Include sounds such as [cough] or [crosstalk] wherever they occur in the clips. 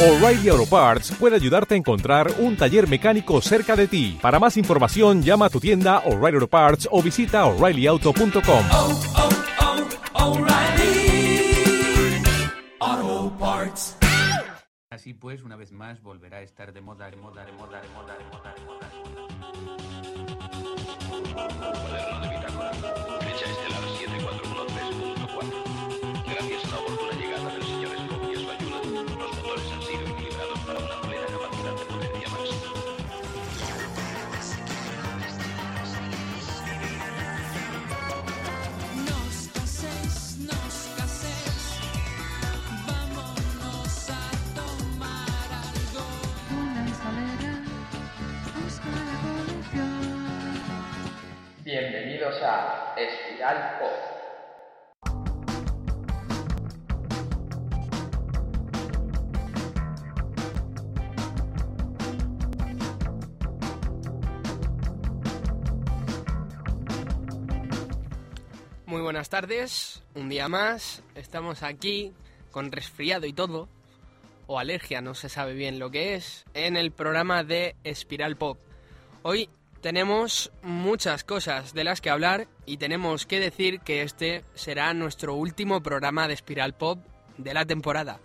O'Reilly Auto Parts puede ayudarte a encontrar un taller mecánico cerca de ti. Para más información, llama a tu tienda O'Reilly Auto Parts o visita oreillyauto.com. oh, oh, Parts. Así pues, una vez más volverá a estar de moda, de moda, de moda, de moda, de moda, de moda. Cuaderno de bitácora. Fecha estelar 7413.4. Gracias a la oportuna llegada del Bienvenidos a Espiral Pop. Muy buenas tardes, un día más, estamos aquí con resfriado y todo, o alergia, no se sabe bien lo que es, en el programa de Espiral Pop. Hoy tenemos muchas cosas de las que hablar y tenemos que decir que este será nuestro último programa de Espiral Pop de la temporada.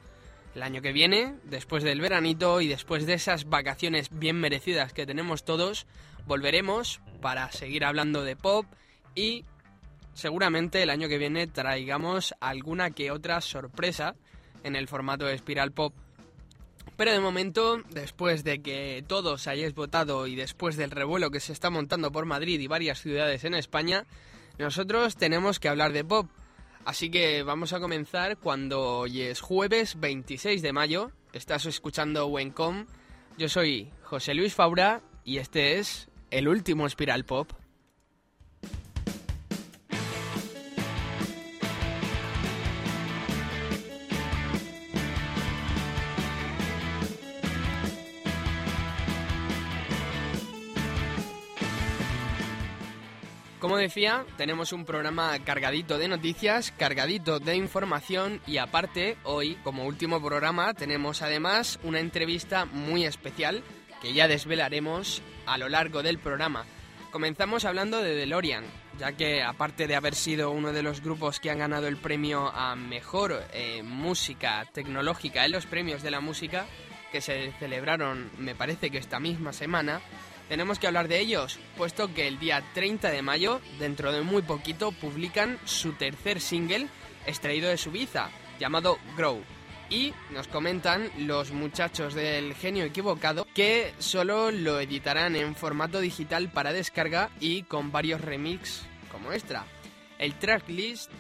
El año que viene, después del veranito y después de esas vacaciones bien merecidas que tenemos todos, volveremos para seguir hablando de pop y seguramente el año que viene traigamos alguna que otra sorpresa en el formato de Spiral Pop. Pero de momento, después de que todos hayáis votado y después del revuelo que se está montando por Madrid y varias ciudades en España, nosotros tenemos que hablar de pop. Así que vamos a comenzar cuando hoy es jueves 26 de mayo. Estás escuchando Wencom. Yo soy José Luis Faura y este es el último Spiral Pop. Como decía, tenemos un programa cargadito de noticias, cargadito de información y aparte, hoy, como último programa, tenemos además una entrevista muy especial que ya desvelaremos a lo largo del programa. Comenzamos hablando de DeLorean, ya que aparte de haber sido uno de los grupos que han ganado el premio a mejor eh, música tecnológica en los premios de la música, que se celebraron me parece que esta misma semana, tenemos que hablar de ellos, puesto que el día 30 de mayo, dentro de muy poquito, publican su tercer single extraído de Suiza, llamado Grow. Y nos comentan los muchachos del genio equivocado que solo lo editarán en formato digital para descarga y con varios remix como extra. El tracklist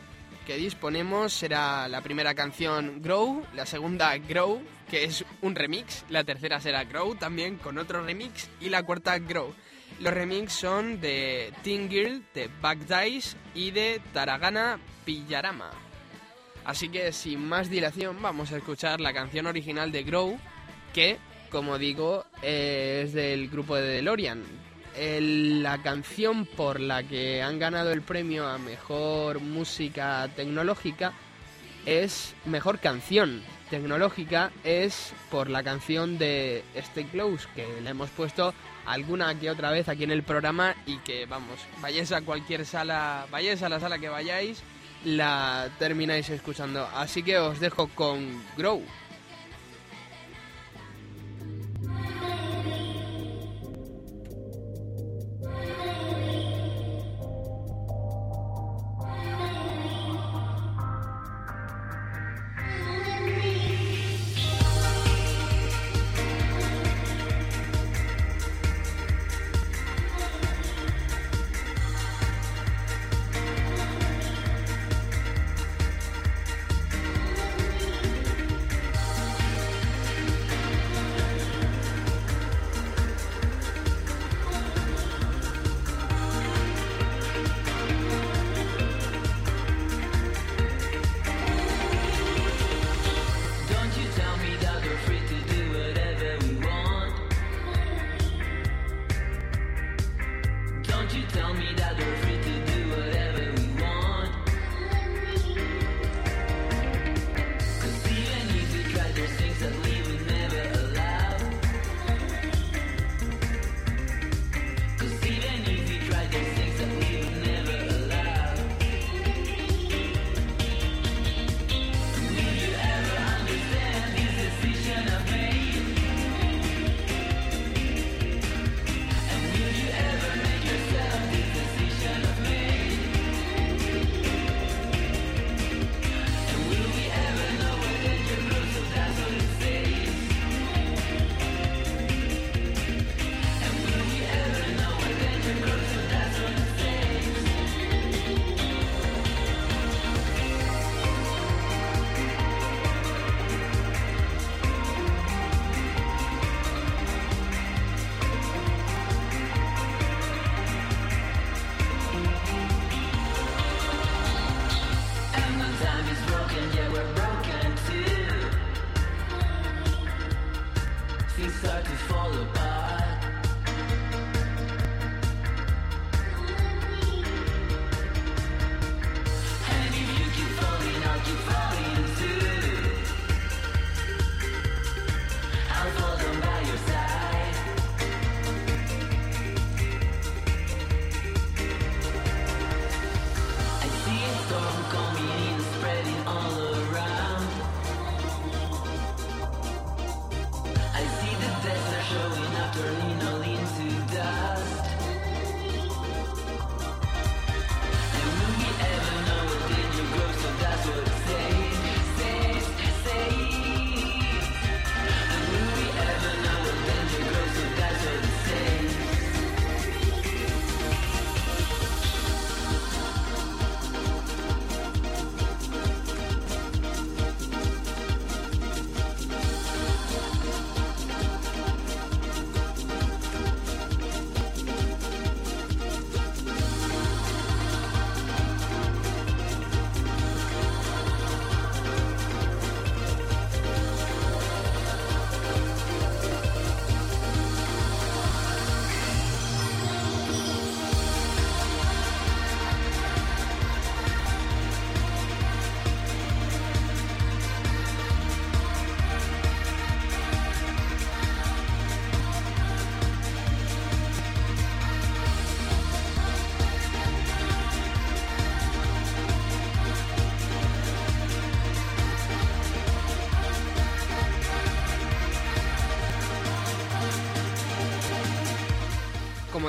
que disponemos será la primera canción Grow, la segunda Grow, que es un remix, la tercera será Grow también con otro remix y la cuarta Grow. Los remix son de Teen Girl, de Back Dice y de Taragana Pillarama. Así que sin más dilación vamos a escuchar la canción original de Grow, que, como digo, es del grupo de DeLorean. La canción por la que han ganado el premio a mejor música tecnológica es mejor canción. Tecnológica es por la canción de Stay Close que le hemos puesto alguna que otra vez aquí en el programa y que vamos vayáis a cualquier sala vayáis a la sala que vayáis la termináis escuchando. Así que os dejo con Grow,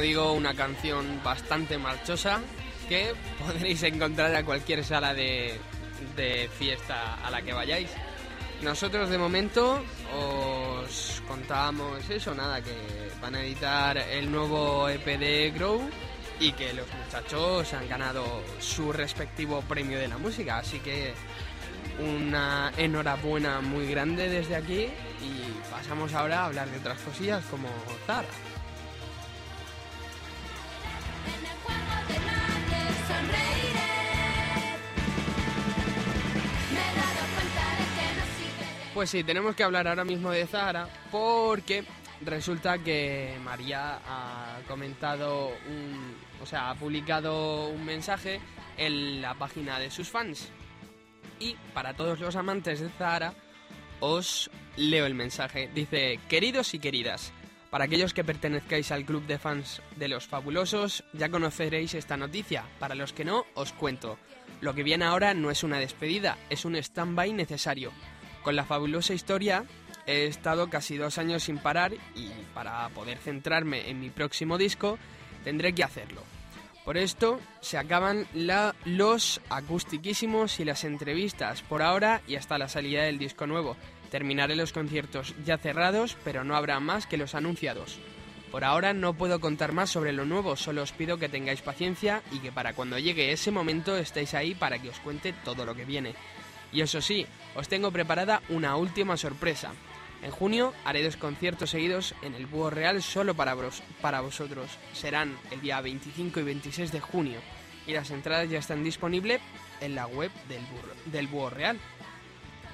digo, una canción bastante marchosa que [laughs] podréis encontrar a cualquier sala de, fiesta a la que vayáis. Nosotros de momento os contábamos eso, nada, que van a editar el nuevo EP de Grow y que los muchachos han ganado su respectivo premio de la música, así que una enhorabuena muy grande desde aquí y pasamos ahora a hablar de otras cosillas como Zara. Pues sí, tenemos que hablar ahora mismo de Zahara porque resulta que María ha comentado un, o sea, ha publicado un mensaje en la página de sus fans. Y para todos los amantes de Zahara os leo el mensaje. Dice, queridos y queridas, para aquellos que pertenezcáis al club de fans de los fabulosos, ya conoceréis esta noticia. Para los que no, os cuento. Lo que viene ahora no es una despedida, es un stand-by necesario. Con la fabulosa historia he estado casi dos años sin parar y para poder centrarme en mi próximo disco tendré que hacerlo. Por esto se acaban los acustiquísimos y las entrevistas por ahora y hasta la salida del disco nuevo. Terminaré los conciertos ya cerrados, pero no habrá más que los anunciados. Por ahora no puedo contar más sobre lo nuevo, solo os pido que tengáis paciencia y que para cuando llegue ese momento estéis ahí para que os cuente todo lo que viene. Y eso sí, os tengo preparada una última sorpresa. En junio haré dos conciertos seguidos en el Búho Real solo para, vos- para vosotros. Serán el día 25 y 26 de junio y las entradas ya están disponibles en la web del, del Búho Real.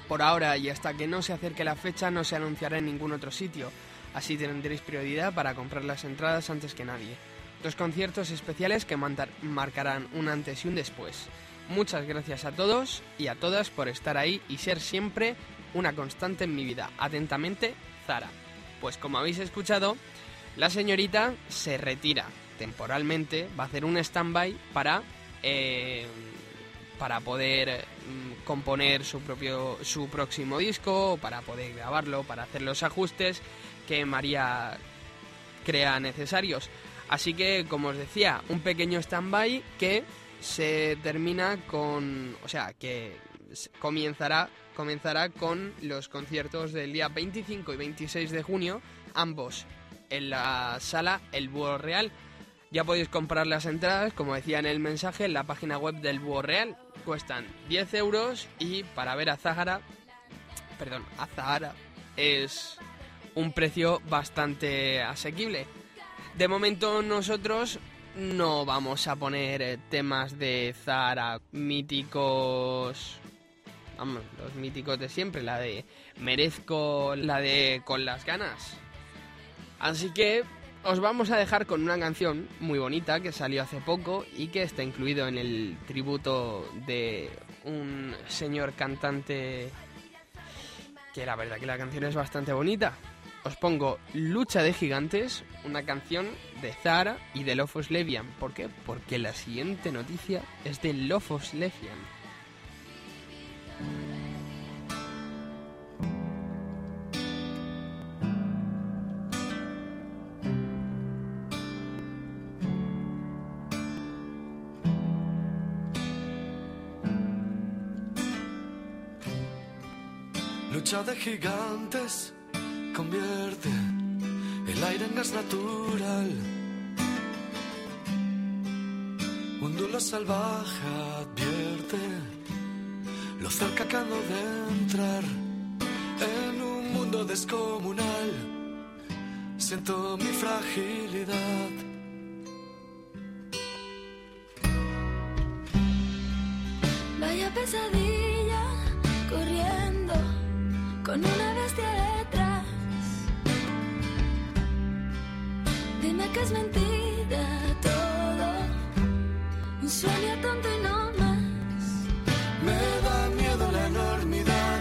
Por ahora y hasta que no se acerque la fecha no se anunciará en ningún otro sitio, así tendréis prioridad para comprar las entradas antes que nadie. Dos conciertos especiales que marcarán un antes y un después. Muchas gracias a todos y a todas por estar ahí y ser siempre una constante en mi vida. Atentamente, Zara. Pues como habéis escuchado, la señorita se retira temporalmente, va a hacer un stand-by para, eh, para poder mm, componer su, propio, su próximo disco, para poder grabarlo, para hacer los ajustes que María crea necesarios. Así que, como os decía, un pequeño stand-by que se termina con... O sea, que comenzará, comenzará con los conciertos del día 25 y 26 de junio, ambos en la sala El Búho Real. Ya podéis comprar las entradas, como decía en el mensaje, en la página web del Búho Real. Cuestan 10 euros y para ver a Zahara, perdón, a Zahara es un precio bastante asequible. De momento nosotros no vamos a poner eh, temas de Zara míticos, vamos, los míticos de siempre, la de merezco, la de con las ganas, Así que os vamos a dejar con una canción muy bonita que salió hace poco y que está incluido en el tributo de un señor cantante que la verdad que la canción es bastante bonita. Os pongo Lucha de Gigantes, una canción de Zara y de Lofos Levian. ¿Por qué? Porque la siguiente noticia es de Lofos Levian. Lucha de gigantes convierte el aire en gas natural. Un duelo salvaje advierte lo cerca que de entrar en un mundo descomunal. Siento mi fragilidad. Es mentira todo, un sueño tonto y no más. Me da miedo la enormidad,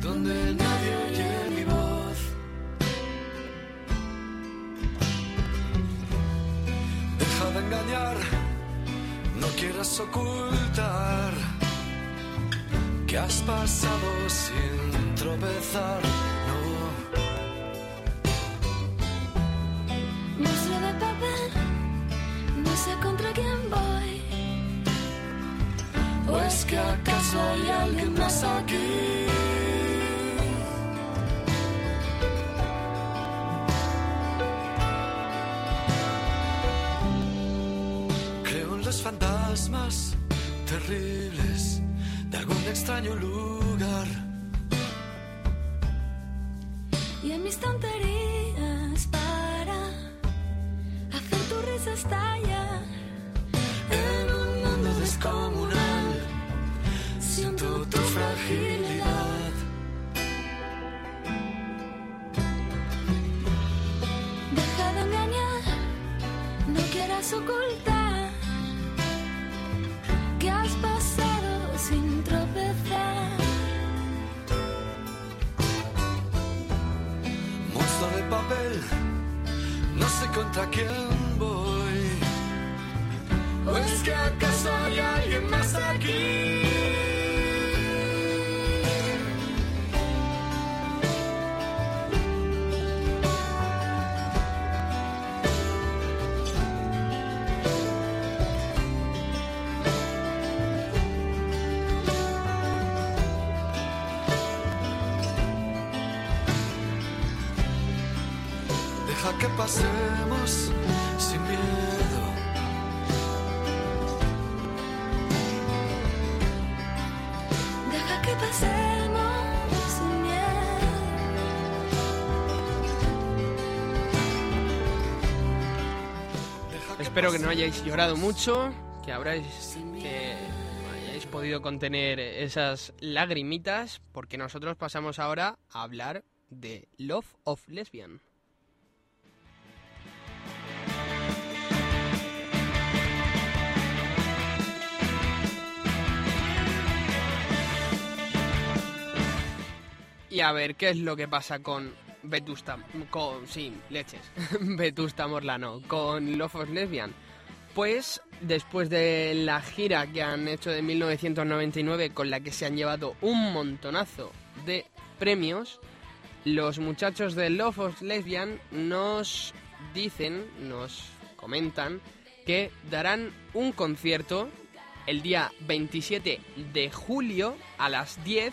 donde nadie oye mi voz. Deja de engañar, no quieras ocultar que has pasado sin tropezar. Estallar. En un mundo descomunal siento tu fragilidad. Deja de engañar, no quieras ocultar que has pasado sin tropezar. Monstruo de papel, no sé contra quién. ¿O Espero que no hayáis llorado mucho, que habráis hayáis podido contener esas lagrimitas, porque nosotros pasamos ahora a hablar de Love of Lesbian. Y a ver, ¿qué es lo que pasa con Vetusta... con... sí, leches. [laughs] Vetusta Morlano, con Love of Lesbian? Pues después de la gira que han hecho de 1999 con la que se han llevado un montonazo de premios, los muchachos de Love of Lesbian nos dicen, nos comentan que darán un concierto el día 27 de julio a las 10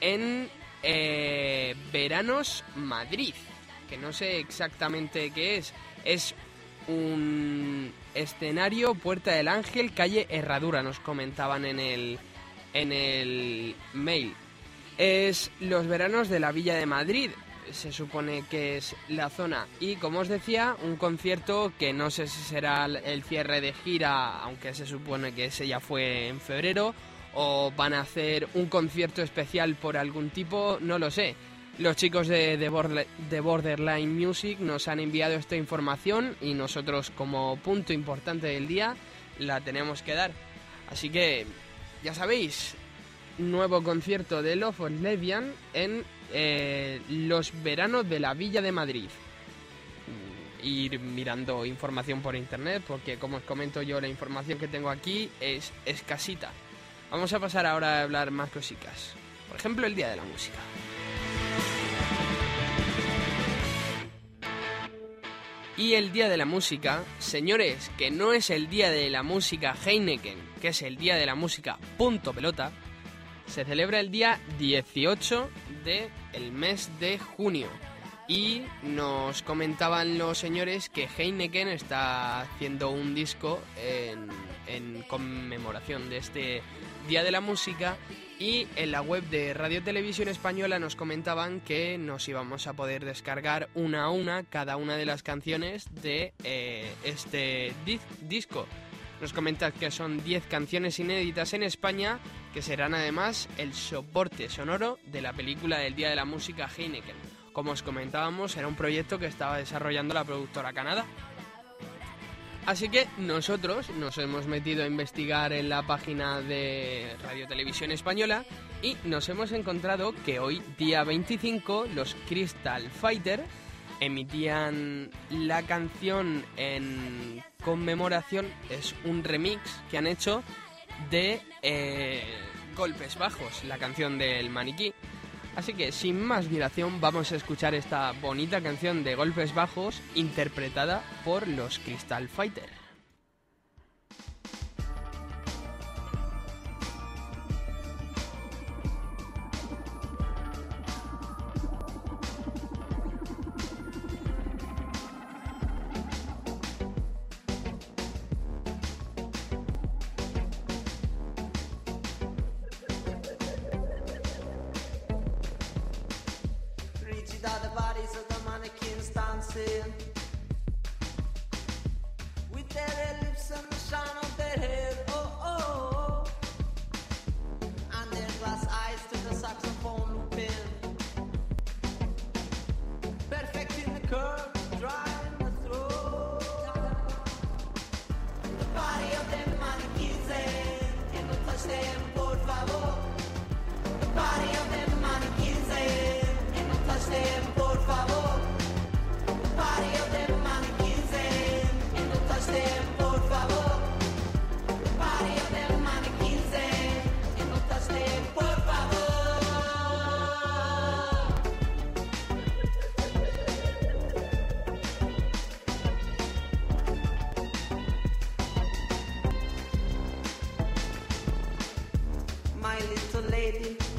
en eh, Veranos Madrid, que no sé exactamente qué es. Es un escenario Puerta del Ángel, calle Herradura, nos comentaban en el, en el mail. Es los veranos de la Villa de Madrid, se supone que es la zona. Y como os decía, un concierto que no sé si será el cierre de gira, aunque se supone que ese ya fue en febrero, o van a hacer un concierto especial por algún tipo, no lo sé. Los chicos de, de, Border- de Borderline Music nos han enviado esta información y nosotros como punto importante del día la tenemos que dar. Así que, ya sabéis, nuevo concierto de Love of Lesbian en eh, los veranos de la Villa de Madrid. Mm, Ir mirando información por internet porque como os comento yo la información que tengo aquí es escasita. Vamos a pasar ahora a hablar más cositas. Por ejemplo, el Día de la Música. Y el Día de la Música, señores, que no es el Día de la Música Heineken, que es el Día de la Música punto pelota, se celebra el día 18 del el mes de junio. Y nos comentaban los señores que Heineken está haciendo un disco en, en conmemoración de este Día de la Música y en la web de Radio Televisión Española nos comentaban que nos íbamos a poder descargar una a una cada una de las canciones de eh, este dis- disco. Nos comentan que son 10 canciones inéditas en España que serán además el soporte sonoro de la película del Día de la Música Heineken. Como os comentábamos, era un proyecto que estaba desarrollando la productora Canadá. Así que nosotros nos hemos metido a investigar en la página de Radio Televisión Española y nos hemos encontrado que hoy, día 25, los Crystal Fighter emitían la canción en conmemoración, es un remix que han hecho de eh, Golpes Bajos, la canción del maniquí. Así que sin más dilación vamos a escuchar esta bonita canción de Golpes Bajos interpretada por los Crystal Fighter.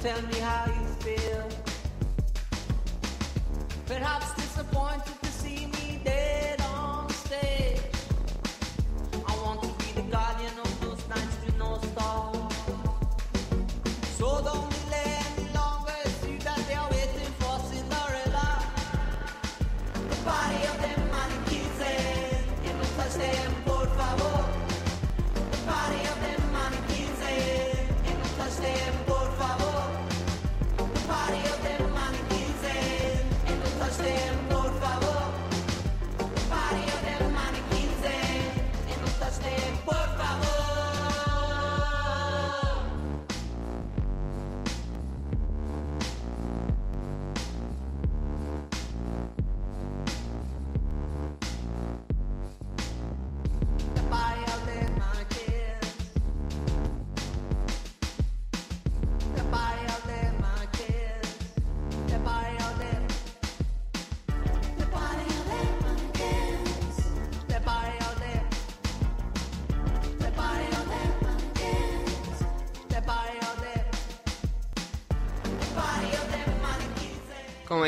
Tell me how you feel. Perhaps disappointed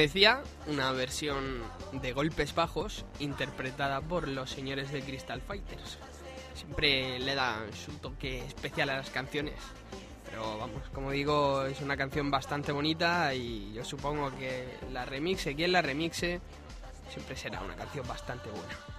decía, una versión de golpes bajos interpretada por los señores de Crystal Fighters. Siempre le da su toque especial a las canciones. Pero vamos, como digo, es una canción bastante bonita y yo supongo que la remixe, quien la remixe, siempre será una canción bastante buena.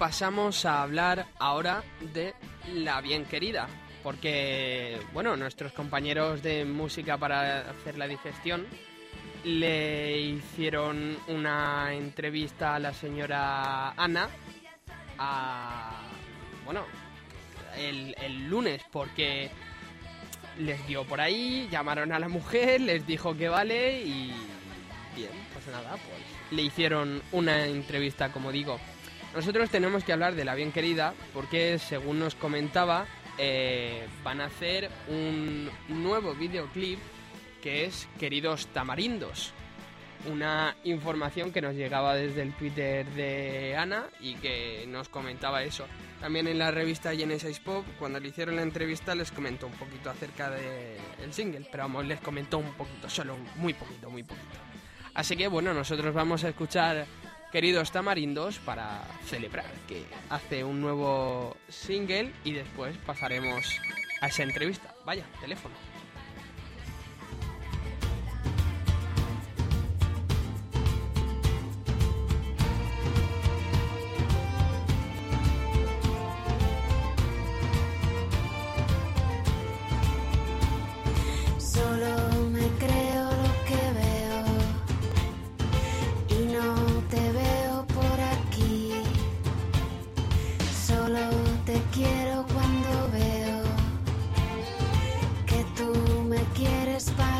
Pasamos a hablar ahora de La Bien Querida, porque, bueno, nuestros compañeros de música para hacer la digestión le hicieron una entrevista a la señora Ana, a, bueno, el, el lunes, porque les dio por ahí, llamaron a la mujer, les dijo que vale y bien, pues nada, pues le hicieron una entrevista, como digo. Nosotros tenemos que hablar de la bien querida porque, según nos comentaba, eh, van a hacer un nuevo videoclip que es Queridos Tamarindos. Una información que nos llegaba desde el Twitter de Ana y que nos comentaba eso. También en la revista Genesis Pop, cuando le hicieron la entrevista, les comentó un poquito acerca del single, pero vamos, les comentó un poquito, solo muy poquito, muy poquito. Así que bueno, nosotros vamos a escuchar Queridos Tamarindos para celebrar que hace un nuevo single y después pasaremos a esa entrevista. Vaya, teléfono. Te quiero cuando veo que tú me quieres para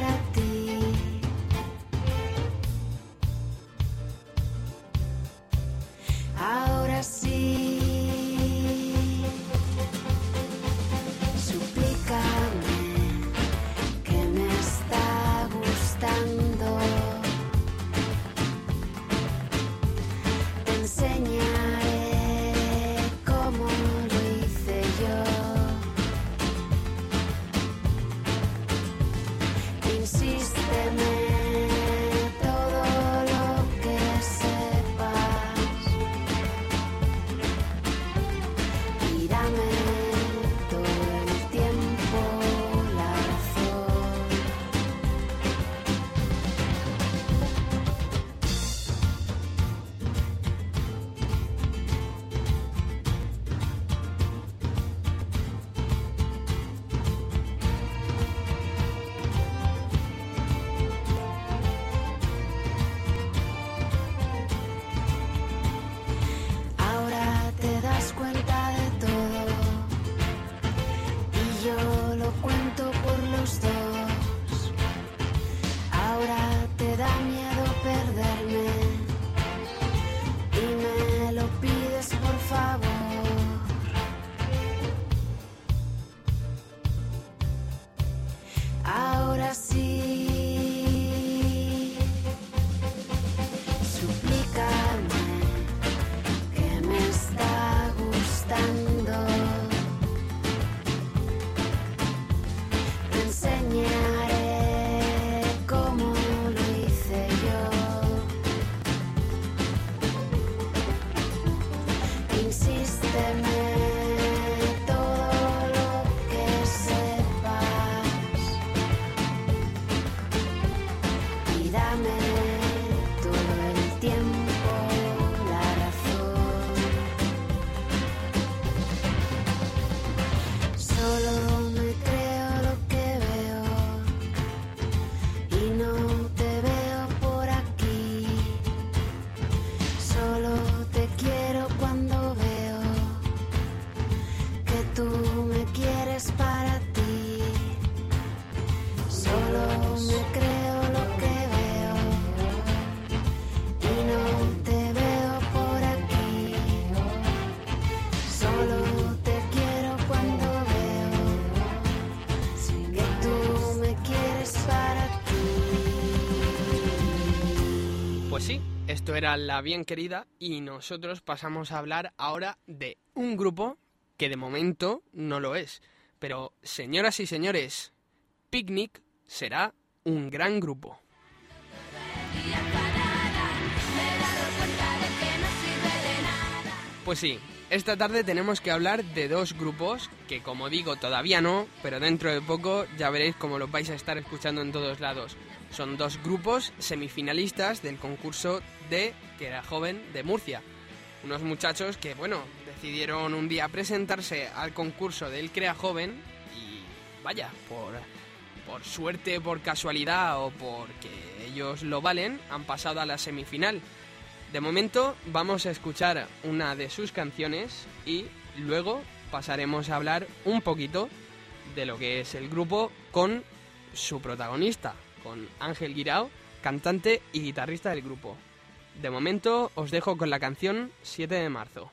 y dame era La Bien Querida y nosotros pasamos a hablar ahora de un grupo que de momento no lo es. Pero, señoras y señores, Picnic será un gran grupo. Pues sí, esta tarde tenemos que hablar de dos grupos que como digo todavía no, pero dentro de poco ya veréis cómo los vais a estar escuchando en todos lados. Son dos grupos semifinalistas del concurso de Que era joven de Murcia. Unos muchachos que, bueno, decidieron un día presentarse al concurso del Crea Joven y, vaya, por, por suerte, por casualidad o porque ellos lo valen, han pasado a la semifinal. De momento vamos a escuchar una de sus canciones y luego pasaremos a hablar un poquito de lo que es el grupo con su protagonista, con Ángel Guirao, cantante y guitarrista del grupo. De momento os dejo con la canción 7 de marzo.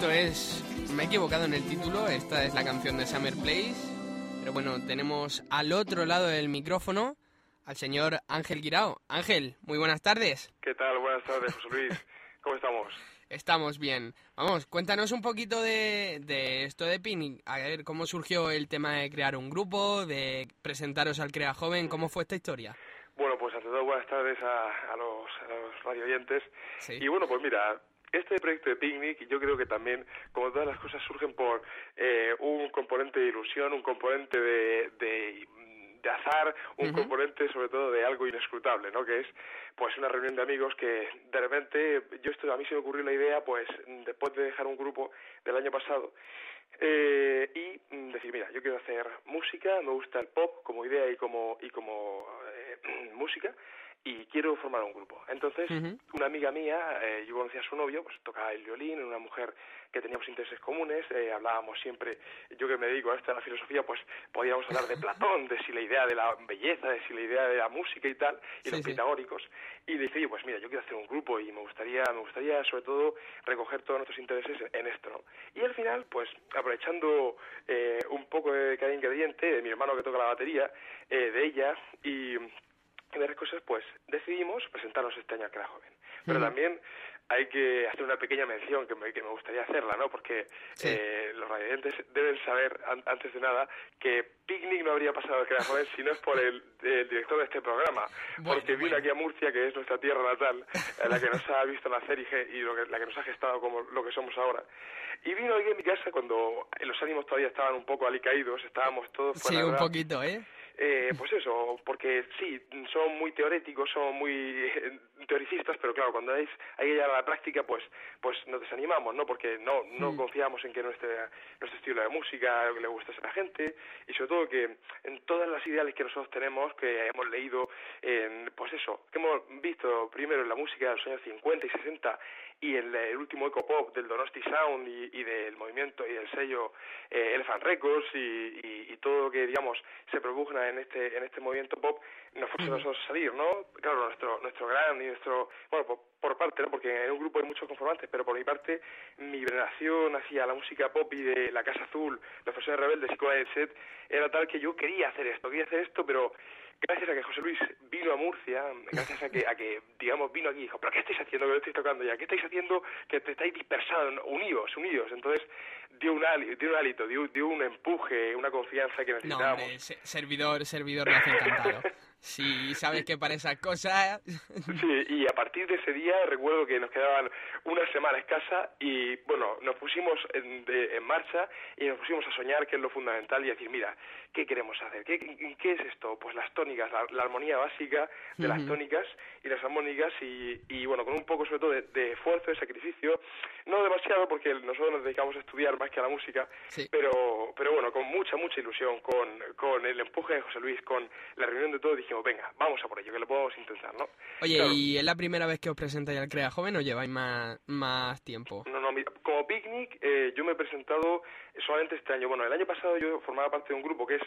Esto es... Me he equivocado en el título, esta es la canción de Summer Place. Pero bueno, tenemos al otro lado del micrófono al señor Ángel Guirao. Ángel, muy buenas tardes. ¿Qué tal? Buenas tardes, José Luis. ¿Cómo estamos? Estamos bien. Vamos, cuéntanos un poquito de, de esto de Picnic. A ver, ¿cómo surgió el tema de crear un grupo, de presentaros al Crea Joven? ¿Cómo fue esta historia? Bueno, pues ante todo buenas tardes a, a los, a los radio oyentes. Sí. Y bueno, pues mira, este proyecto de Picnic yo creo que también, como todas las cosas, surgen por eh, un componente de ilusión, un componente de, de, de azar, un componente sobre todo de algo inescrutable, ¿no? Que es pues una reunión de amigos que de repente, yo esto a mí se me ocurrió la idea pues después de dejar un grupo del año pasado eh, y mm, decir, mira, yo quiero hacer música, me gusta el pop como idea y como, y como eh, [clears throat] música, y quiero formar un grupo. Entonces, una amiga mía, eh, yo conocía a su novio, pues tocaba el violín, una mujer que teníamos intereses comunes, eh, hablábamos siempre, yo que me dedico a esto, a la filosofía, pues podíamos hablar de Platón, de si la idea de la belleza, de si la idea de la música y tal, y Sí, los sí. pitagóricos, y le dije, "Oye, pues mira, yo quiero hacer un grupo y me gustaría, me gustaría sobre todo recoger todos nuestros intereses en, en esto, ¿no? Y al final, pues aprovechando eh, un poco de cada ingrediente, de mi hermano que toca la batería, eh, de ella y y varias cosas, pues decidimos presentarnos este año al Crea Joven. Pero también hay que hacer una pequeña mención que me, que me gustaría hacerla, ¿no? Porque Sí. eh, los radiantes deben saber, an- antes de nada, que Picnic no habría pasado al Crea Joven si no es por el, el director de este programa. Bueno, porque vino bueno. aquí a Murcia, que es nuestra tierra natal, la que nos ha visto nacer y, y lo que- la que nos ha gestado como lo que somos ahora. Y vino aquí a mi casa cuando los ánimos todavía estaban un poco alicaídos, estábamos todos... Sí, un de- poquito, ¿eh? Eh, pues eso, porque sí, son muy teóreticos, son muy eh, teoricistas, pero claro, cuando hay, hay que llegar a la práctica, pues, pues nos desanimamos, ¿no? Porque no, no confiamos en que nuestra, nuestro estilo de música le guste a la gente y sobre todo que en todas las ideales que nosotros tenemos, que hemos leído, en, pues eso, que hemos visto primero en la música de los años 50 y 60 y el último eco pop del Donosti Sound y, y del movimiento y del sello eh, Elephant Records y, y- y todo lo que digamos se propugna en este en este movimiento pop nos fuerza a nosotros salir no claro nuestro nuestro gran y nuestro bueno por, por parte no porque en un grupo hay muchos conformantes pero por mi parte mi veneración hacia la música pop y de la Casa Azul los profesores rebeldes y Cola del Set era tal que yo quería hacer esto quería hacer esto pero gracias a que José Luis vino a Murcia, gracias a que, a que digamos, vino aquí y dijo, ¿pero qué estáis haciendo que lo estáis tocando ya? ¿Qué estáis haciendo que te estáis dispersados? Unidos, unidos. Entonces dio un, dio un hálito, dio, dio un empuje, una confianza que No, necesitábamos. hombre, se- servidor, servidor lo hace encantado. [laughs] Si sabes que para esas cosas... Sí, y a partir de ese día recuerdo que nos quedaban una semana escasa y bueno, nos pusimos en, de- en marcha y nos pusimos a soñar que es lo fundamental y a decir, mira, ¿qué queremos hacer? ¿Qué, qué es esto? Pues las tónicas, la, la armonía básica de las tónicas y las armónicas y, y bueno, con un poco sobre todo de, de esfuerzo, de sacrificio, no demasiado porque nosotros nos dedicamos a estudiar más que a la música, pero, pero bueno, con mucha, mucha ilusión, con, con el empuje de José Luis, con la reunión de todos, dijimos, venga, vamos a por ello, que lo podemos intentar, ¿no? Oye, Claro. ¿y es la primera vez que os presentáis al Crea Joven o lleváis más, más tiempo? No, no, mira, como picnic eh, yo me he presentado solamente este año. Bueno, el año pasado yo formaba parte de un grupo que es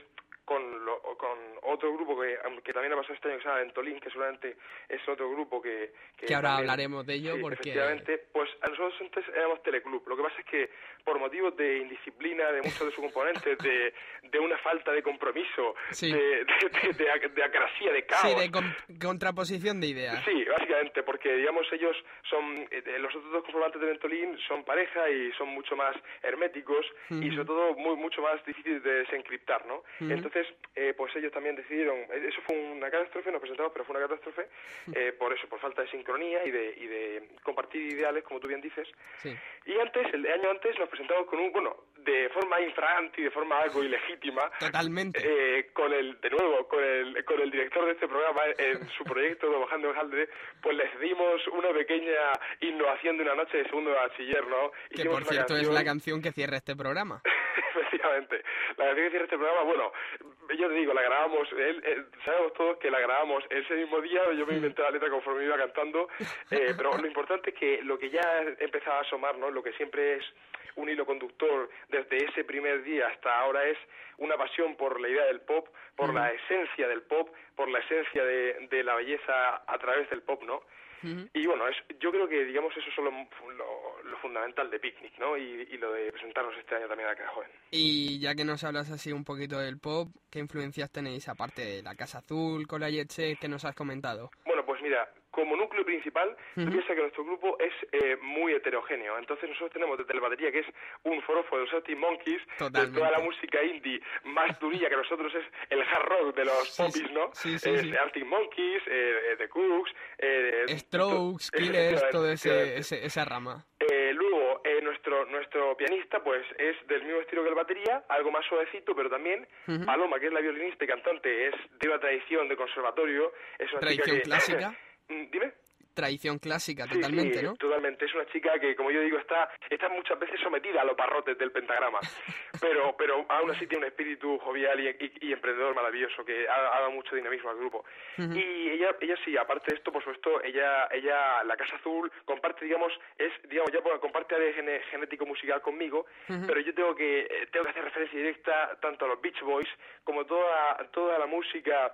con, lo- con otro grupo que, que también ha pasado este año que se llama Ventolin, que seguramente es otro grupo que... Que ahora también- hablaremos de ello Sí, porque... efectivamente, pues a nosotros antes éramos teleclub. Lo que pasa es que por motivos de indisciplina de muchos de sus componentes, de, de una falta de compromiso, Sí. de, de, de, de caos, Sí, de con- contraposición de ideas. Sí, básicamente, porque digamos ellos son, eh, eh, los otros dos conformantes de Ventolin son pareja y son mucho más herméticos y Ujú. sobre todo muy, mucho más difíciles de desencriptar, ¿no? Ujú. Entonces, eh, pues ellos también decidieron, eh, eso fue una catástrofe, nos presentamos, pero fue una catástrofe eh, por eso, por falta de sincronía y de, y de compartir ideales, como tú bien dices. Sí. Y antes, el año antes, nos presentamos con un, bueno, de forma infragante y de forma algo ilegítima, Totalmente. eh, con el, de nuevo, con el, con el director de este programa en su proyecto Trabajando en Haldre, pues les dimos una pequeña innovación de una noche de segundo de bachiller, ¿no? Que Hicimos por cierto es la canción que cierra este programa. [laughs] Efectivamente. La canción que cierra este programa, bueno, yo te digo, la grabamos, él, él- sabemos todos que la grabamos ese mismo día, yo me inventé la letra conforme iba cantando, eh, pero lo importante es que lo que ya empezaba a asomar, ¿no? Lo que siempre es un hilo conductor desde ese primer día hasta ahora es una pasión por la idea del pop, por la esencia del pop, por la esencia de, de la belleza a través del pop, ¿no? Y bueno, es, yo creo que, digamos, eso es lo, lo, lo fundamental de Picnic, ¿no? Y, y lo de presentarnos este año también a Cara Joven. Y ya que nos hablas así un poquito del pop, ¿qué influencias tenéis aparte de la Casa Azul, con la Jet Set que nos has comentado? Bueno, pues mira, como núcleo principal, tú Ujú. piensas que nuestro grupo es eh, muy heterogéneo. Entonces nosotros tenemos desde el batería, que es un forofo de los Arctic Monkeys, de toda la música indie más [laughs] durilla que nosotros es el hard rock de los Sí, popis. ¿no? Sí, sí, sí. Arctic Monkeys, eh, eh, The Cooks, eh, Strokes, [laughs] Killers, ese- esa rama. Eh, luego, eh, nuestro nuestro pianista, pues, es del mismo estilo que el batería, algo más suavecito, pero también. Paloma, que es la violinista y cantante, es de una tradición de conservatorio, es una Tradición que... clásica. [laughs] Mm, Dime. Tradición clásica, Sí, totalmente, sí, ¿no? Totalmente. Es una chica que, como yo digo, está, está muchas veces sometida a los barrotes del pentagrama, [laughs] pero, pero aún así tiene un espíritu jovial y, y- y emprendedor maravilloso que ha, ha dado mucho dinamismo al grupo. Y ella, ella sí, aparte de esto, por supuesto, ella, ella, la Casa Azul, comparte, digamos, es, digamos, ya bueno, comparte ADN genético musical conmigo, pero yo tengo que, eh, tengo que hacer referencia directa tanto a los Beach Boys como toda, toda la música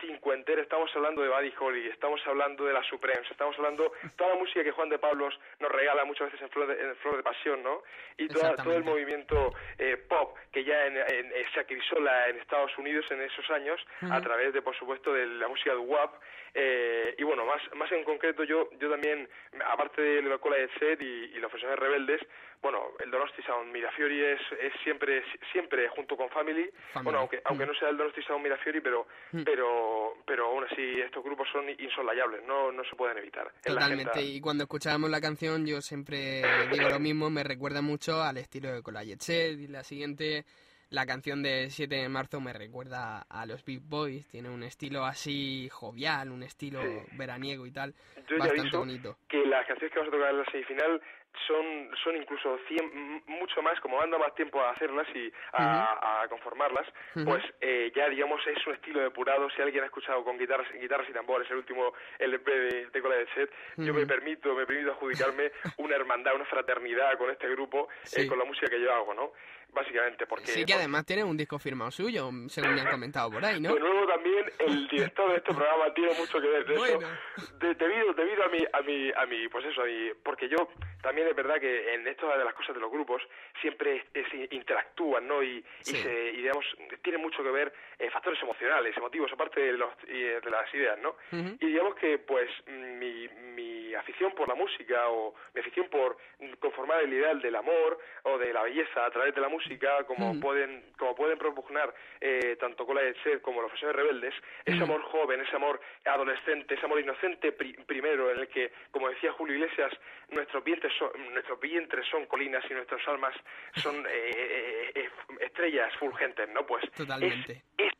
cincuentera. Estamos hablando de Buddy Holly, estamos hablando de la Supremes, estamos hablando toda la música que Juan de Pablos nos regala muchas veces en Flor de, en Flor de Pasión, ¿no? Y toda- todo el movimiento eh, pop que ya en, en- eh, se acrisola en Estados Unidos en esos años a través de, por supuesto, de la música de WAP. eh, y bueno, más, más en concreto, yo yo también, aparte de la cola de set y, y los profesores rebeldes, bueno, el Donosti Sound Mirafiori es, es siempre siempre junto con Family, Family. bueno, aunque aunque Mm. no sea el Donosti Sound Mirafiori, pero Mm. pero pero aún así estos grupos son insolayables, no no se pueden evitar. Totalmente. Y cuando escuchábamos la canción, yo siempre digo lo mismo, me recuerda mucho al estilo de Cola Jet Set. Y la siguiente, la canción de 7 de marzo, me recuerda a los Big Boys. Tiene un estilo así jovial, un estilo veraniego y tal. Yo bastante bonito. que las canciones que vamos a tocar en la semifinal son, son incluso 100, m- mucho más, como anda más tiempo a hacerlas y a, a conformarlas, pues eh, ya digamos es un estilo depurado. Si alguien ha escuchado con guitarras, guitarras y tambores el último LP de, de Cola de Set, yo me permito, me permito adjudicarme [laughs] una hermandad, una fraternidad con este grupo, eh, con la música que yo hago, ¿no? Básicamente, porque... Sí, que además tiene un disco firmado suyo, según me han comentado por ahí, ¿no? De nuevo también el director de este programa tiene mucho que ver de Bueno. eso. De- debido, debido a mi, a mi, a mi, pues eso, a mi- porque yo también es verdad que en esto de las cosas de los grupos siempre es- es- interactúan, ¿no? Y, y Sí. se, y digamos, tiene mucho que ver eh, factores emocionales, emotivos, aparte de, los, y, de las ideas, ¿no? Ujú. Y digamos que, pues, mi, mi afición por la música o mi afición por conformar el ideal del amor o de la belleza a través de la música, como Ujú. pueden como pueden propugnar eh, tanto Cola de Ser como los profesores rebeldes, ese Ujú. amor joven, ese amor adolescente, ese amor inocente pri- primero, en el que, como decía Julio Iglesias, nuestros vientres son, nuestros vientres son colinas y nuestras almas son [laughs] eh, eh, eh, estrellas fulgentes, ¿no? Pues Totalmente. es,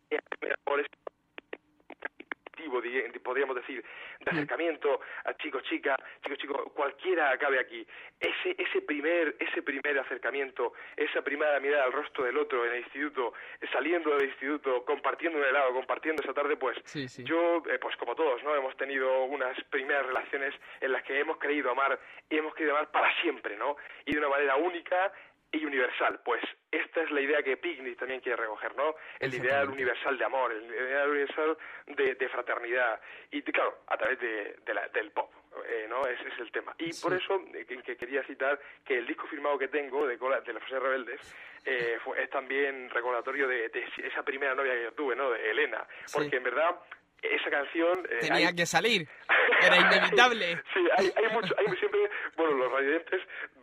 podríamos decir, de acercamiento a chico, chica, chico, chico, cualquiera cabe aquí. Ese, ese primer, ese primer acercamiento, esa primera mirada al rostro del otro en el instituto, saliendo del instituto, compartiendo un helado, compartiendo esa tarde, pues Sí, sí. yo, eh, pues como todos, ¿no? Hemos tenido unas primeras relaciones en las que hemos querido amar y hemos querido amar para siempre, ¿no? Y de una manera única y universal. Pues esta es la idea que Picnic también quiere recoger, ¿no? El ideal universal de amor, el ideal universal de, de fraternidad. Y claro, a través de, de la- del pop, eh, ¿no? Ese es el tema. Y Sí. por eso eh, que, que quería citar que el disco firmado que tengo de, Cola- de los Fuerzas Rebeldes eh, fue- es también recordatorio de, de esa primera novia que yo tuve, ¿no? De Elena. Sí. Porque en verdad esa canción... eh, Tenía hay- que salir. [laughs] Era inevitable. Sí, hay, hay mucho, hay siempre, bueno, los radiantes,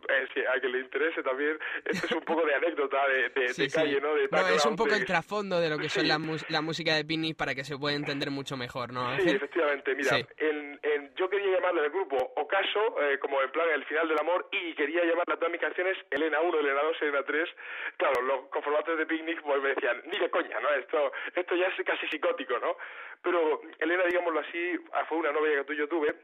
eh, sí, a que le interese también, esto es un poco de anécdota de, de, Sí, de sí. calle, ¿no? De No, es un poco el trasfondo de lo que son Sí. la, la música de Picnic para que se pueda entender mucho mejor, ¿no, Sí, efectivamente, mira, Sí. en, en- yo quería llamarle al grupo Ocaso, eh, como en plan el final del amor, y quería llamarle a todas mis canciones Elena 1, Elena 2, Elena 3. Claro, los conformantes de Picnic pues me decían, ni de coña, ¿no? Esto, esto ya es casi psicótico, ¿no? Pero Elena, digámoslo así, ah, fue una novia que tú y yo tuve,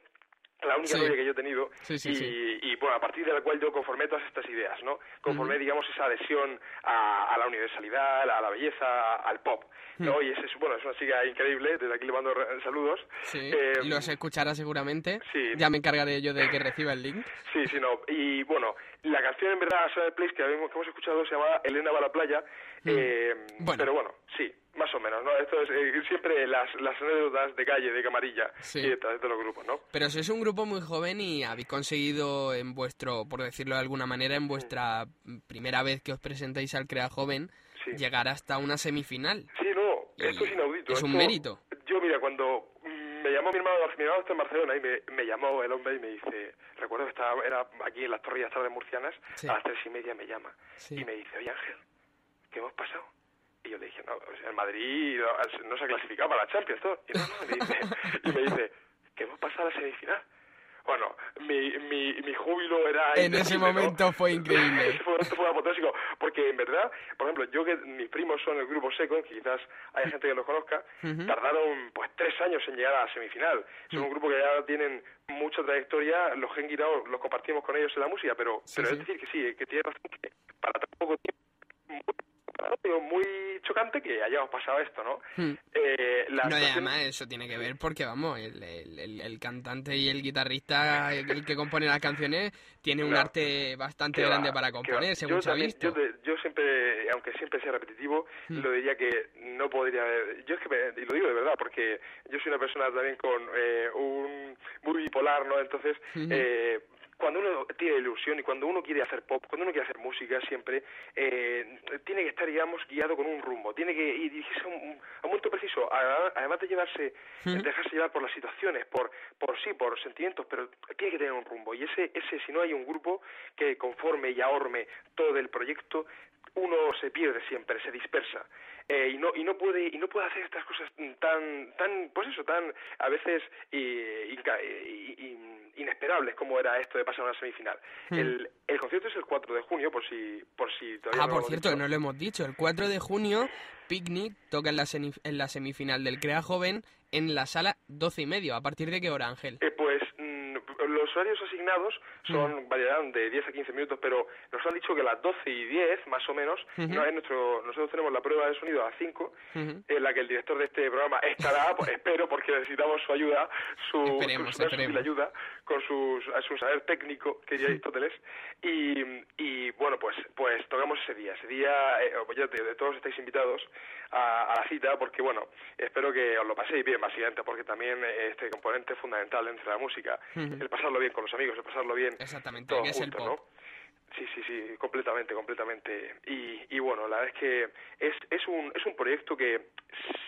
la única Sí. novia que yo he tenido Sí, sí, y, sí. y, bueno a partir de la cual yo conformé todas estas ideas no conformé digamos esa adhesión a, a la universalidad a la belleza al pop no Mm. y ese es bueno es una chica increíble desde aquí le mando saludos Sí, Eh, los escuchará seguramente. sí. Ya me encargaré yo de que reciba el link. Sí, sí, no. Y bueno, la canción en verdad, Summer Place, que hemos, que hemos escuchado, se llama Elena va a la playa. eh, Mm. Bueno. Pero bueno, sí, más o menos, ¿no? Esto es eh, siempre las, las anécdotas de calle, de camarilla, Sí. y de, de los grupos, ¿no? Pero sois un grupo muy joven y habéis conseguido en vuestro, por decirlo de alguna manera, en vuestra primera vez que os presentáis al Crea Joven, Sí. llegar hasta una semifinal. Sí, no, Y esto es inaudito. es un mérito. Yo, mira, cuando me llamó mi hermano, mi hermano está en Barcelona y me, me llamó el hombre y me dice, recuerdo que estaba, era aquí en las torrillas tardes murcianas, Sí. a las tres y media me llama y me dice, oye Ángel, ¿qué hemos pasado? Y yo le dije, no, sea, el Madrid no, se ha clasificado para la Champions, todo. Y, no, no, me dice, y me dice, que hemos pasado a la semifinal. Bueno, mi, mi, mi júbilo era... En ese indecible, ¿no? momento fue increíble. Ese fue, fue apoteósico, porque en verdad, por ejemplo, yo que mis primos son el grupo Seco, que quizás haya gente que los conozca, Ujú. tardaron pues tres años en llegar a la semifinal. Son un grupo que ya tienen mucha trayectoria, los Guirao los compartimos con ellos en la música, pero, Sí, pero sí. es decir que sí, que tiene razón que para tan poco tiempo muy, digo, muy chocante que hayamos pasado esto, ¿no? Hmm. Eh, la No, y además eso tiene que ver porque, vamos, el, el- el- el cantante y el guitarrista, el, que compone las canciones, tiene un arte bastante va, grande para componer, según yo se ha también- visto. Yo, yo siempre, aunque siempre sea repetitivo, Hmm. lo diría que no podría haber... Yo es que, me- y lo digo de verdad, porque yo soy una persona también con eh, un... muy bipolar, ¿no? Entonces, Ujú. eh, cuando uno tiene ilusión y cuando uno quiere hacer pop, cuando uno quiere hacer música siempre, eh, tiene que estar, digamos, guiado con un rumbo, tiene que ir dirigirse a un, a un momento preciso, además de llevarse, dejarse llevar por las situaciones, por, por sí, por sentimientos, pero tiene que tener un rumbo. Y ese, ese si no hay un grupo que conforme y ahorme todo el proyecto, uno se pierde siempre, se dispersa. Eh, y no y no puede y no puede hacer estas cosas tan tan pues eso tan a veces eh, eh, in- inesperables como era esto de pasar a una semifinal Hmm. el, el concierto es el 4 de junio por si por si todavía Ah, no por cierto, dicho. no lo hemos dicho. El 4 de junio, Picnic toca en la, en la semifinal del Crea Joven en la sala 12 y medio. ¿A partir de qué hora, Ángel? Eh, pues mm, los horarios asignados son variarán de 10 a 15 minutos, pero nos han dicho que a las 12 y 10, más o menos, no es nuestro, nosotros tenemos la prueba de sonido a las 5, Ujú. en la que el director de este programa estará, pues [laughs] espero, porque necesitamos su ayuda, su, Esperemos, su, su esperemos. ayuda, con sus, a su saber técnico, que diría Aristóteles, y, y bueno, pues pues tocamos ese día, ese día, eh, ya te- de todos estáis invitados a, a la cita, porque bueno, espero que os lo paséis bien, básicamente, porque también eh, este componente es fundamental dentro de la música, el pasarlo bien con los amigos, el pasarlo bien Exactamente, todos que es el juntos, pop. ¿no? Sí, sí, sí, completamente, completamente. Y, y bueno, la verdad es que es, es, un, es un proyecto que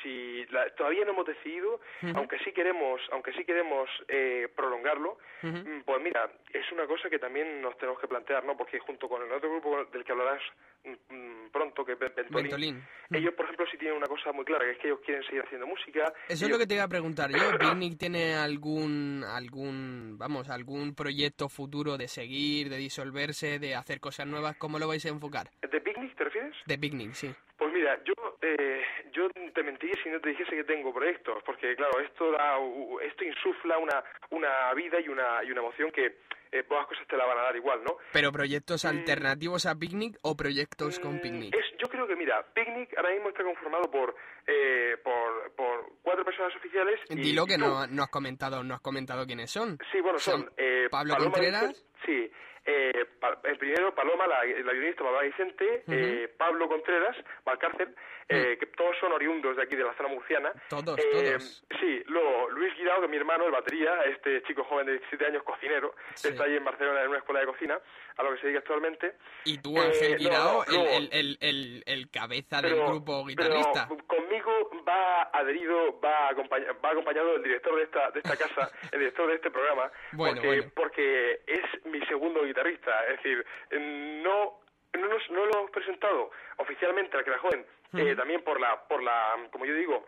si la- todavía no hemos decidido, aunque sí queremos, aunque sí queremos eh, prolongarlo, mm, pues mira, es una cosa que también nos tenemos que plantear, ¿no? Porque junto con el otro grupo del que hablarás mm, mm, pronto, que es Ben- Ventolin, Ventolin. ellos, por ejemplo, sí tienen una cosa muy clara, que es que ellos quieren seguir haciendo música. Eso es lo que te iba a preguntar yo. ¿Picnic tiene algún, algún, vamos, algún proyecto futuro de seguir, de disolverse, de hacer cosas nuevas? ¿Cómo lo vais a enfocar? ¿De Picnic te refieres? De Picnic, sí. Pues mira, yo eh, yo te mentiría si no te dijese que tengo proyectos, porque claro, esto da, esto insufla una una vida y una y una emoción que eh, pocas cosas te la van a dar igual, ¿no? ¿Pero proyectos alternativos a Picnic o proyectos con Picnic? Es, yo creo que mira, Picnic ahora mismo está conformado por eh, por, por cuatro personas oficiales. y- Dilo y que tú. no, no has comentado, no has comentado quiénes son. Sí, bueno, son eh, Pablo Paloma Contreras. Vicente- sí, eh, el primero Paloma, la, la guionista Paloma Vicente, eh, Pablo Contreras, Valcárcel, eh, que todos son oriundos de aquí de la zona murciana. Todos, Eh, todos. Sí, luego Luis Guirao, que es mi hermano, el batería, este chico joven de 17 años, cocinero, Sí. está allí en Barcelona en una escuela de cocina, a lo que se dedica actualmente. Y tú, Eh, Ángel no, Guirao, no, el, el, el, el cabeza del grupo guitarrista. Pero conmigo va adherido, va, acompaña- va acompañado el director de esta, de esta casa, [laughs] el director de este programa, Bueno, porque, bueno. porque es mi segundo guitarrista. Es decir, no, no, nos- no lo hemos presentado oficialmente al que era joven, eh, Ujú. también por la, por la, como yo digo,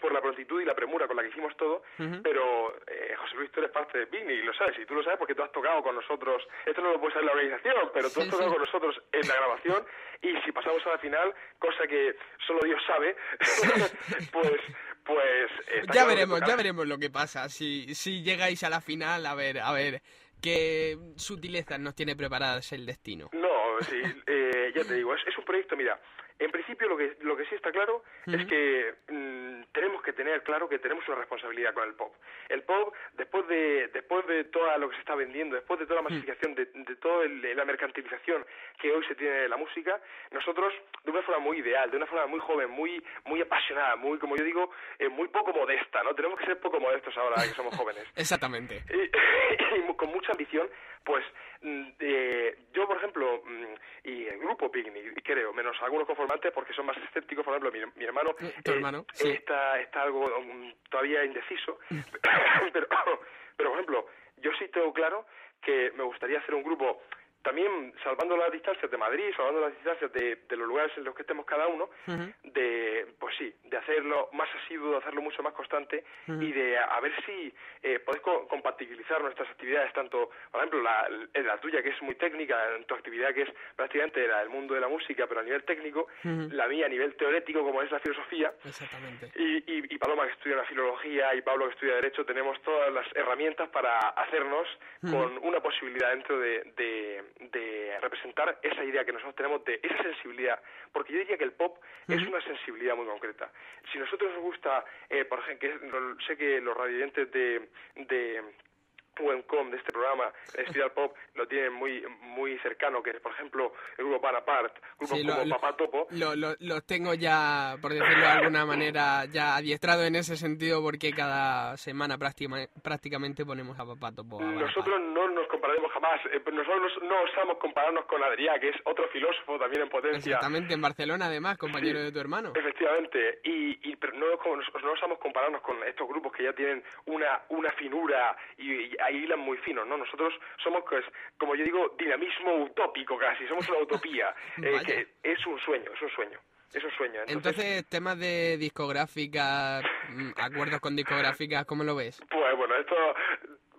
por la prontitud y la premura con la que hicimos todo, pero eh, José Luis, tú eres parte de Picnic, y lo sabes, y tú lo sabes porque tú has tocado con nosotros, esto no lo puede saber la organización, pero tú Sí, has tocado sí. con nosotros en la grabación, y si pasamos a la final, cosa que solo Dios sabe, [laughs] pues, pues... Ya veremos, ya veremos lo que pasa. Si, si llegáis a la final, a ver, a ver, qué sutilezas nos tiene preparadas el destino. No, sí, eh, ya te digo, es, es un proyecto, mira, en principio lo que, lo que sí está claro es Ujú. que mm, tenemos que tener claro que tenemos una responsabilidad con el pop. El pop, después de, después de todo lo que se está vendiendo, después de toda la masificación, de, de toda la mercantilización que hoy se tiene de la música, nosotros, de una forma muy ideal, de una forma muy joven, muy, muy apasionada, muy, como yo digo, eh, muy poco modesta, ¿no? Tenemos que ser poco modestos ahora que somos jóvenes [laughs] Exactamente. y, [laughs] con mucha ambición, pues mm, eh, yo, por ejemplo, mm, y el grupo Picnic, creo, menos algunos conformantes porque son más [laughs] escépticos, por ejemplo, mi, mi hermano, Tu hermano, sí. está, está algo mm, todavía indeciso, [laughs] [coughs] pero, pero, por ejemplo, yo sí tengo claro que me gustaría hacer un grupo también salvando las distancias de Madrid, salvando las distancias de, de los lugares en los que estemos cada uno, de, pues sí, de hacerlo más asiduo, de hacerlo mucho más constante y de a, ver si eh, podéis co- compatibilizar nuestras actividades, tanto, por ejemplo, la, la tuya que es muy técnica, en tu actividad que es prácticamente la- el mundo de la música, pero a nivel técnico, la mía a nivel teórico, como es la filosofía, Exactamente. y, y, y Paloma que estudia la filología y Pablo que estudia derecho tenemos todas las herramientas para hacernos con una posibilidad dentro de, de, de representar esa idea que nosotros tenemos de esa sensibilidad porque yo diría que el pop es una sensibilidad muy concreta. Si nosotros nos gusta eh, por ejemplo que sé que los radiantes de, de Wencom de este programa, Espiral Pop, lo tienen muy muy cercano, que es, por ejemplo, el grupo Panapart, grupos Sí, como lo- Papá Topo, Lo, lo- los tengo ya, por decirlo de alguna manera, ya adiestrado en ese sentido porque cada semana práctima- prácticamente ponemos a Papá Topo. a. Nosotros no nos compararemos jamás, eh, nosotros no osamos compararnos con Adrià, que es otro filósofo también en potencia. Exactamente, en Barcelona además, compañero Sí. de tu hermano. Efectivamente, y, y pero no, no osamos compararnos con estos grupos que ya tienen una, una finura y, y ahí hilan muy finos, ¿no? Nosotros somos, pues, como yo digo, dinamismo utópico casi, somos una utopía, [laughs] eh, que es un sueño, es un sueño, es un sueño. Entonces, temas de discográficas, mm, acuerdos con discográficas, ¿cómo lo ves? Pues bueno, esto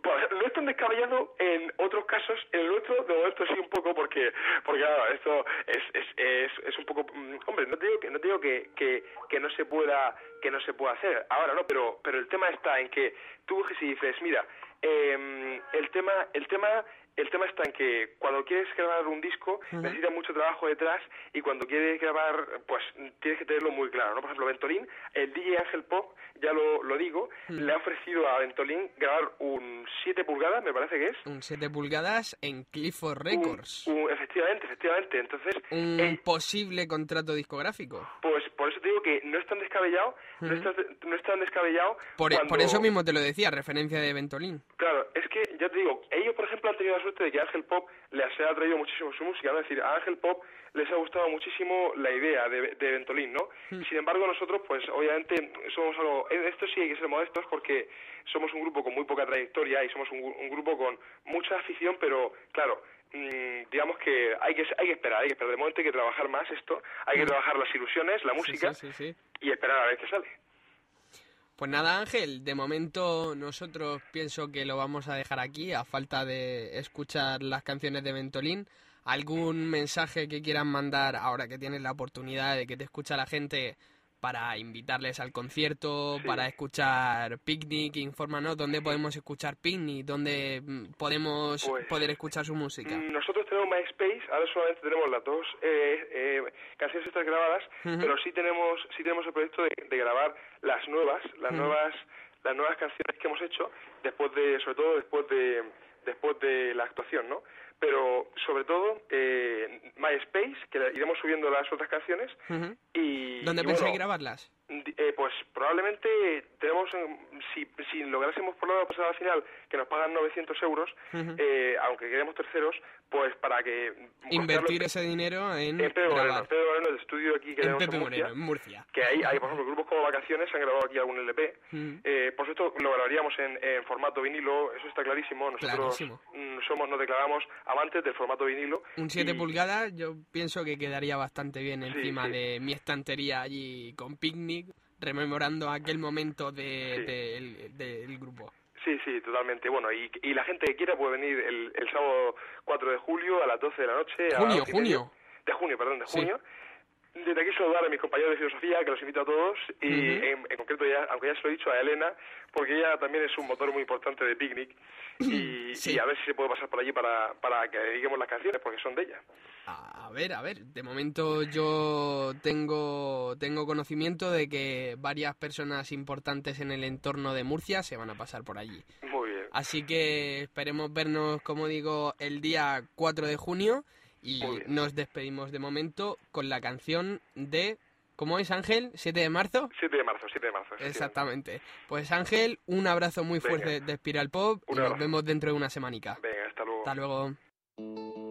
pues, no es tan descabellado en otros casos, en el nuestro de momento sí un poco porque, porque claro, esto es, es, es, es un poco, mm, hombre, no te digo que no te digo que, que, que no se pueda que no se pueda hacer, ahora no, pero pero el tema está en que tú y dices, mira, eh, el tema el tema el tema está en que cuando quieres grabar un disco Ujú. necesitas mucho trabajo detrás y cuando quieres grabar, pues tienes que tenerlo muy claro, ¿no? Por ejemplo, Ventolin, el DJ Ángel Pop, ya lo, lo digo, le ha ofrecido a Ventolin grabar un 7 pulgadas, me parece que es. Un 7 pulgadas en Clifford Records. Un- un- efectivamente, efectivamente. Entonces, Un eh, posible contrato discográfico. pues por eso te digo que no es tan descabellado, no, es tan, no es tan descabellado Por, cuando- por eso mismo te lo decía, referencia de Ventolin. Claro, es que ya te digo, ellos por ejemplo han tenido la suerte de que Ángel Pop les ha atraído muchísimo su música, ¿no? Es decir, a Ángel Pop les ha gustado muchísimo la idea de, de Ventolin, ¿no? Sin embargo, nosotros, pues obviamente somos algo... En esto sí hay que ser modestos porque somos un grupo con muy poca trayectoria y somos un, gru- un grupo con mucha afición, pero claro, digamos que hay que hay que esperar, hay que esperar. De momento hay que trabajar más esto, hay que Mm. trabajar las ilusiones, la música Sí, sí, sí, sí. y esperar a ver qué sale. Pues nada, Ángel, de momento nosotros pienso que lo vamos a dejar aquí, a falta de escuchar las canciones de Ventolin. ¿Algún mensaje que quieran mandar ahora que tienes la oportunidad de que te escucha la gente para invitarles al concierto, para escuchar Picnic? Infórmanos dónde podemos escuchar Picnic, dónde mm, podemos Pues, poder escuchar su música. Mm, Nosotros tenemos MySpace, ahora solamente tenemos las dos eh, eh, canciones estas grabadas, pero sí tenemos sí tenemos el proyecto de, de grabar las nuevas, las nuevas las nuevas canciones que hemos hecho después de sobre todo después de después de la actuación, ¿no? Pero sobre todo eh, MySpace, que iremos subiendo las otras canciones y ¿Dónde y pensáis bueno, grabarlas? Eh, pues probablemente tenemos, si, si lográsemos por la pasada final que nos pagan 900 euros, Ujú. eh, aunque quedemos terceros, pues para que... Invertir ese dinero en en Pepe Moreno. Pepe Moreno, el estudio aquí que En tenemos Pepe en Murcia, Moreno, en Murcia. que hay, hay, por ejemplo, grupos como Vacaciones han grabado aquí algún LP. Ujú. Eh, por supuesto, lo grabaríamos en, en formato vinilo, eso está clarísimo. Nosotros Clarísimo. mm, somos, nos declaramos amantes del formato vinilo. Un 7 y- pulgadas yo pienso que quedaría bastante bien Sí, encima sí. de mi estantería allí con picnic, rememorando aquel momento de, Sí. del- del grupo. Sí, sí, totalmente. Bueno, y, y la gente que quiera puede venir el, el sábado 4 de julio a las 12 de la noche. a Junio, media. junio. De junio, perdón, de Sí. junio. Desde aquí saludar a mis compañeros de filosofía, que los invito a todos, y en, en concreto, ya, aunque ya se lo he dicho, a Elena, porque ella también es un motor muy importante de Picnic, y, Sí. y a ver si se puede pasar por allí para, para que dediquemos las canciones, porque son de ella. A ver, a ver, de momento yo tengo, tengo conocimiento de que varias personas importantes en el entorno de Murcia se van a pasar por allí. Muy bien. Así que esperemos vernos, como digo, el día 4 de junio y nos despedimos de momento con la canción de... ¿Cómo es Ángel? ¿7 de marzo? 7 de marzo, 7 de marzo. Exactamente. Pues Ángel, un abrazo muy Venga. fuerte de Spiral Pop y nos vemos dentro de una semanica. Venga, hasta luego. Hasta luego.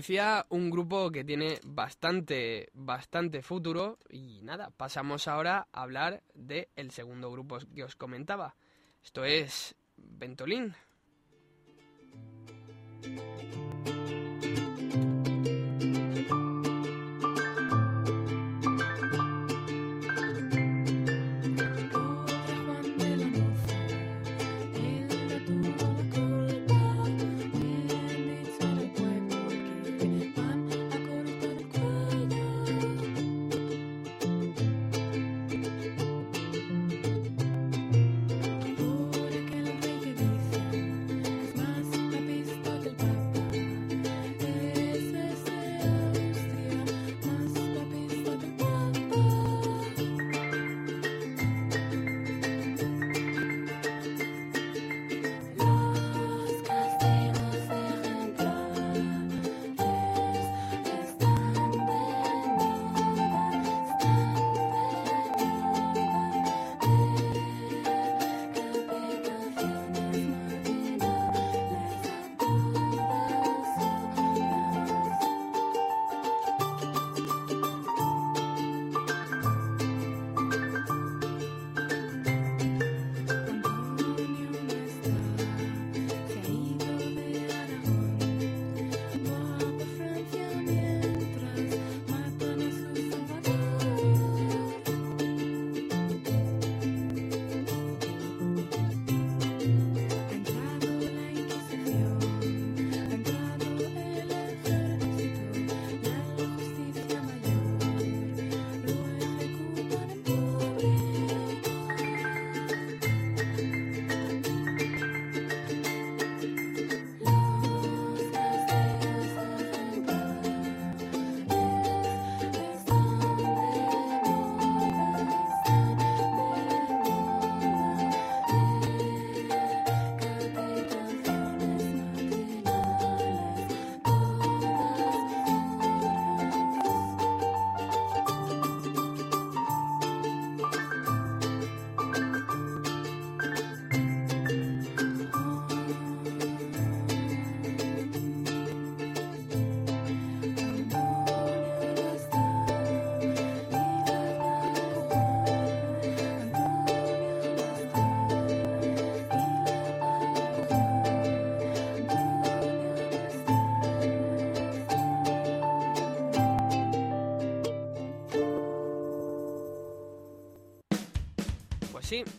Decía, un grupo que tiene bastante, bastante futuro y nada, pasamos ahora a hablar del el segundo grupo que os comentaba. Esto es Ventolin.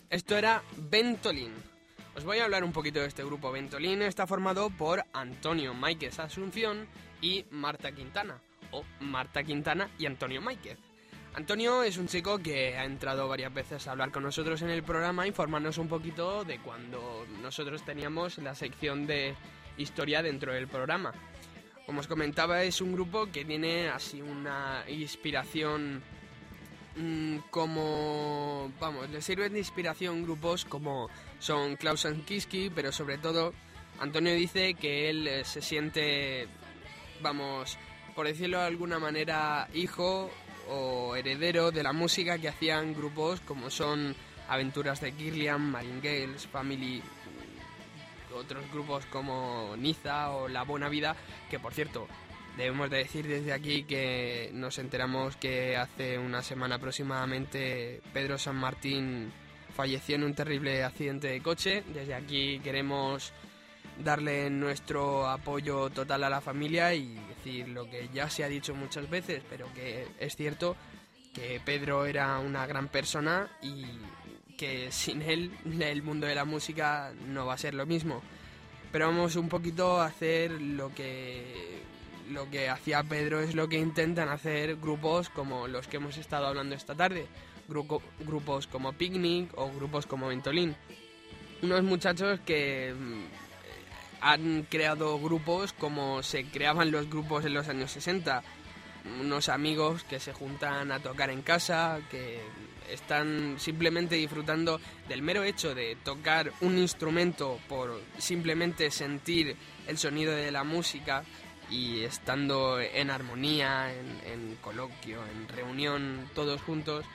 Esto era Ventolin. Os voy a hablar un poquito de este grupo. Ventolin está formado por Antonio Máiquez Asunción y Marta Quintana, o Marta Quintana y Antonio Máiquez. Antonio es un chico que ha entrado varias veces a hablar con nosotros en el programa, informarnos un poquito de cuando nosotros teníamos la sección de historia dentro del programa. Como os comentaba, es un grupo que tiene así una inspiración mm, como, vamos, le sirven de inspiración grupos como son Klaus Kiski, pero sobre todo Antonio dice que él eh, se siente, vamos, por decirlo de alguna manera, hijo o heredero de la música que hacían grupos como son Aventuras de Kirlian, Martingales, Family, otros grupos como Niza o La Buena Vida, que por cierto, debemos de decir desde aquí que nos enteramos que hace una semana aproximadamente Pedro San Martín falleció en un terrible accidente de coche. Desde aquí queremos darle nuestro apoyo total a la familia y decir lo que ya se ha dicho muchas veces, pero que es cierto que Pedro era una gran persona y que sin él el mundo de la música no va a ser lo mismo. Pero vamos un poquito a hacer lo que lo que hacía Pedro es lo que intentan hacer grupos como los que hemos estado hablando esta tarde, Grupo- grupos como Picnic o grupos como Ventolin. unos muchachos que mm, han creado grupos como se creaban los grupos en los años 60. Unos amigos que se juntan a tocar en casa, que están simplemente disfrutando del mero hecho de tocar un instrumento por simplemente sentir el sonido de la música y estando en armonía, en, en coloquio, en reunión, todos juntos.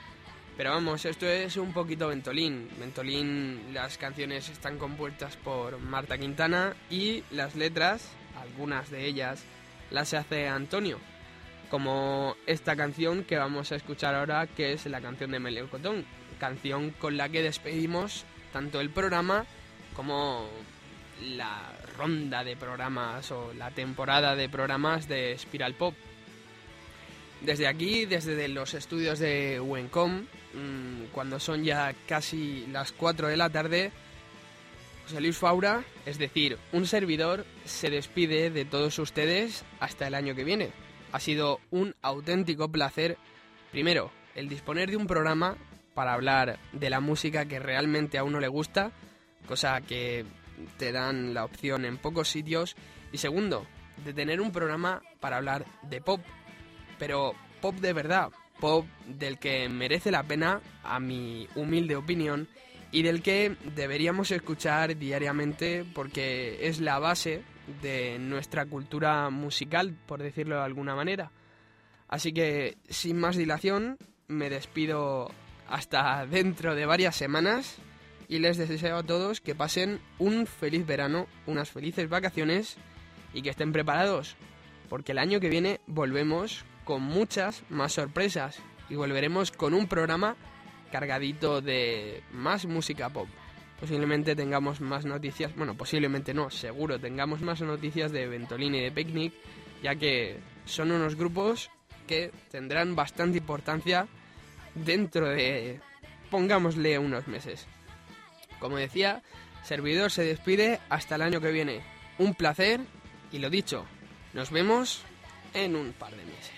Pero vamos, esto es un poquito Ventolín. Ventolín, las canciones están compuestas por Marta Quintana y las letras, algunas de ellas, las hace Antonio. Como esta canción que vamos a escuchar ahora, que es la canción de Melocotón. Canción con la que despedimos tanto el programa como la ronda de programas o la temporada de programas de Spiral Pop. Desde aquí, desde los estudios de Wencom, mmm, cuando son ya casi las 4 de la tarde, José Luis Faura, es decir, un servidor, se despide de todos ustedes hasta el año que viene. Ha sido un auténtico placer, primero, el disponer de un programa para hablar de la música que realmente a uno le gusta, cosa que te dan la opción en pocos sitios, y segundo, de tener un programa para hablar de pop, pero pop de verdad, pop del que merece la pena, a mi humilde opinión, y del que deberíamos escuchar diariamente porque es la base de nuestra cultura musical, por decirlo de alguna manera. Así que, sin más dilación, me despido hasta dentro de varias semanas y les deseo a todos que pasen un feliz verano, unas felices vacaciones y que estén preparados, porque el año que viene volvemos con muchas más sorpresas y volveremos con un programa cargadito de más música pop. Posiblemente tengamos más noticias, bueno, posiblemente no, seguro tengamos más noticias de Ventolin y de Picnic, ya que son unos grupos que tendrán bastante importancia dentro de, pongámosle, unos meses. Como decía, Servidor se despide hasta el año que viene. Un placer y lo dicho, nos vemos en un par de meses.